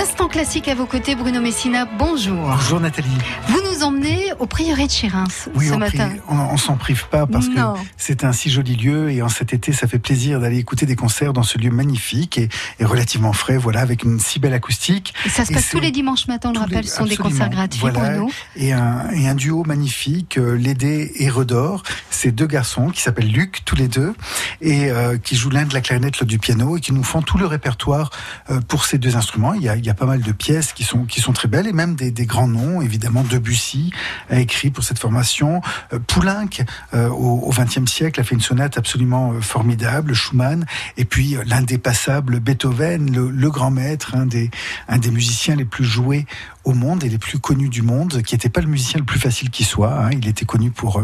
L'instant classique à vos côtés, Bruno Messina, bonjour. Bonjour Nathalie. Vous nous emmenez au prieuré de Chérins oui, ce on matin. Prie, on, on s'en prive pas parce Non. que c'est un si joli lieu et en cet été, ça fait plaisir d'aller écouter des concerts dans ce lieu magnifique et, et relativement frais, voilà, avec une si belle acoustique. Et ça se passe tous les dimanches matins, on le rappelle, ce sont des concerts gratuits, Voilà. Bruno. Et un, et un duo magnifique, euh, Lédé et Redor. C'est deux garçons qui s'appellent Luc, tous les deux, et euh, qui jouent l'un de la clarinette, l'autre du piano, et qui nous font tout le répertoire euh, pour ces deux instruments. Il y, a, il y a pas mal de pièces qui sont, qui sont très belles, et même des, des grands noms. Évidemment, Debussy a écrit pour cette formation. Euh, Poulenc, euh, au XXe siècle, a fait une sonate absolument euh, formidable. Schumann, et puis l'indépassable Beethoven, le, le grand maître, un des, un des musiciens les plus joués au monde et les plus connus du monde, qui n'était pas le musicien le plus facile qui soit. hein. Il était connu pour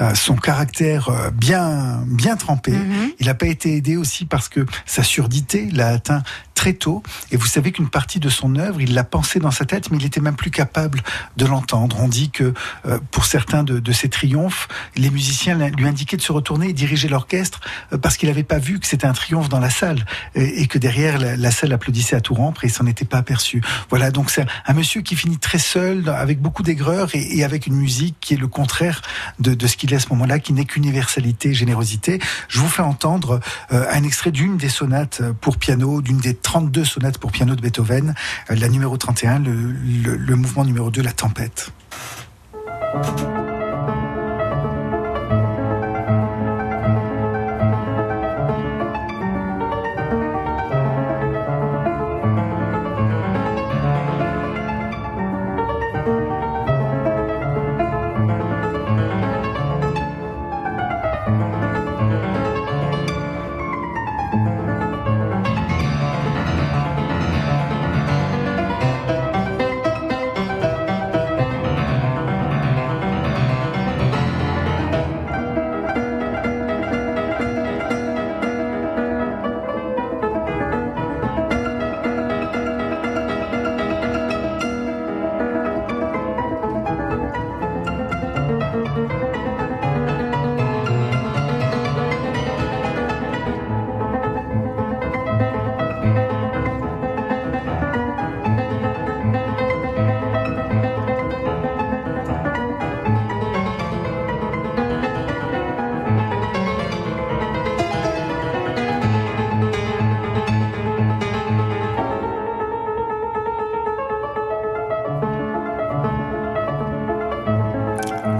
euh, son caractère bien, bien trempé. Mhm. Il n'a pas été aidé aussi parce que sa surdité l'a atteint très tôt. Et vous savez qu'une partie de son œuvre, il l'a pensée dans sa tête, mais il était même plus capable de l'entendre. On dit que euh, pour certains de, de ses triomphes, les musiciens lui indiquaient de se retourner et diriger l'orchestre euh, parce qu'il n'avait pas vu que c'était un triomphe dans la salle et, et que derrière la, salle applaudissait à tout rompre et il s'en était pas aperçu. Voilà, donc c'est un monsieur qui finit très seul, avec beaucoup d'aigreur et, et avec une musique qui est le contraire de, de ce qu'il est à ce moment-là, qui n'est qu'universalité, générosité. Je vous fais entendre euh, un extrait d'une des sonates pour piano, d'une des 32 sonates pour piano de Beethoven, euh, la numéro 31, le, le- le mouvement numéro 2, la tempête.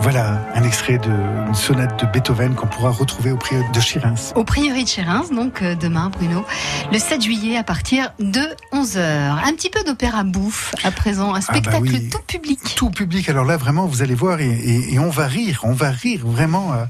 Voilà un extrait d'une sonate de Beethoven qu'on pourra retrouver au prix de Chirins. Au prieuré de Chérins, donc euh, demain, Bruno, le 7 juillet à partir de 11h. Un petit peu d'opéra bouffe à présent, un bah spectacle oui. tout public. tout public. Alors là, vraiment, vous allez voir et, et- et on va rire, on va rire vraiment. euh,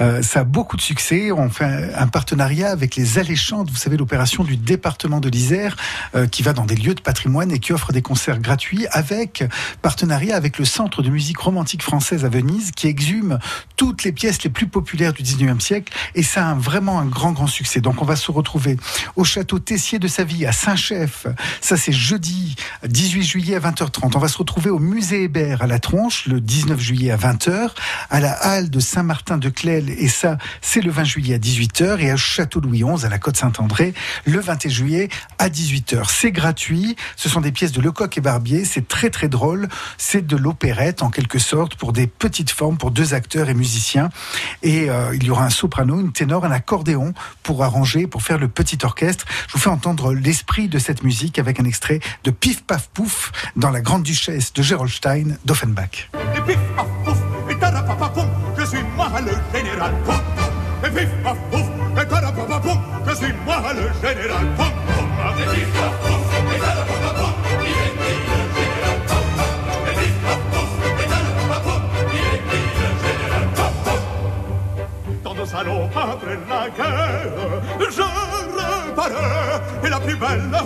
euh, ça a beaucoup de succès. On fait un, un partenariat avec les Alléchantes, vous savez, l'opération du département de l'Isère, euh, qui va dans des lieux de patrimoine et qui offre des concerts gratuits avec partenariat avec le Centre de musique romantique française à Qui exhume toutes les pièces les plus populaires du 19e siècle. Et ça a vraiment un grand, grand succès. Donc on va se retrouver au château Tessier de Saville à Saint-Chef. Ça, c'est jeudi 18 juillet à 20h30. On va se retrouver au musée Hébert à la Tronche le 19 juillet à 20h, à la halle de Saint-Martin de Clel, et ça, c'est le 20 juillet à 18h, et à Château Louis XI à la Côte Saint-André le 21 juillet à 18h. C'est gratuit. Ce sont des pièces de Lecoq et Barbier. C'est très, très drôle. C'est de l'opérette, en quelque sorte, pour des petites formes, pour deux acteurs et musiciens. Et euh, il y aura un soprano, une ténor, un accordéon pour arranger, pour faire le petit orchestre. Je vous fais entendre l'esprit de cette musique avec un extrait de Pif Paf Pouf dans la Grande Duchesse de Gerolstein d'Offenbach. Salons après la guerre, je reparais et la plus belle